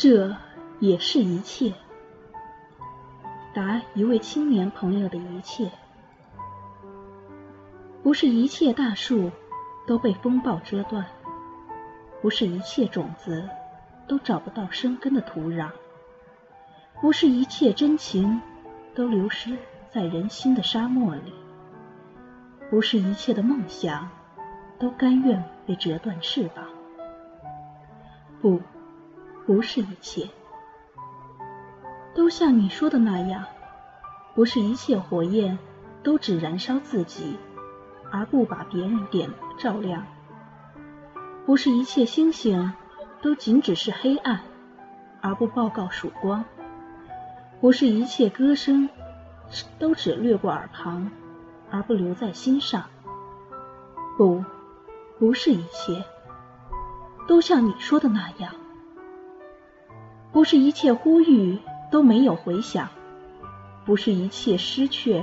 这也是一切。答一位青年朋友的一切，不是一切大树都被风暴折断，不是一切种子都找不到生根的土壤，不是一切真情都流失在人心的沙漠里，不是一切的梦想都甘愿被折断翅膀。不。不是一切都像你说的那样，不是一切火焰都只燃烧自己，而不把别人点照亮；不是一切星星都仅只是黑暗，而不报告曙光；不是一切歌声都只掠过耳旁，而不留在心上。不，不是一切都像你说的那样。不是一切呼吁都没有回响，不是一切失去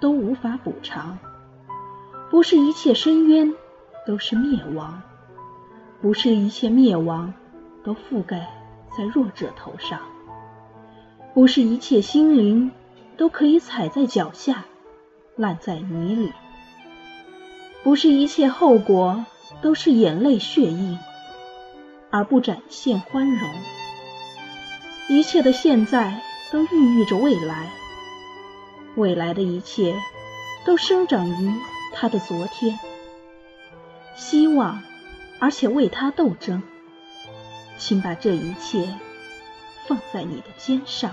都无法补偿，不是一切深渊都是灭亡，不是一切灭亡都覆盖在弱者头上，不是一切心灵都可以踩在脚下，烂在泥里，不是一切后果都是眼泪血印，而不展现宽容。一切的现在都孕育着未来，未来的一切都生长于他的昨天。希望，而且为他斗争，请把这一切放在你的肩上。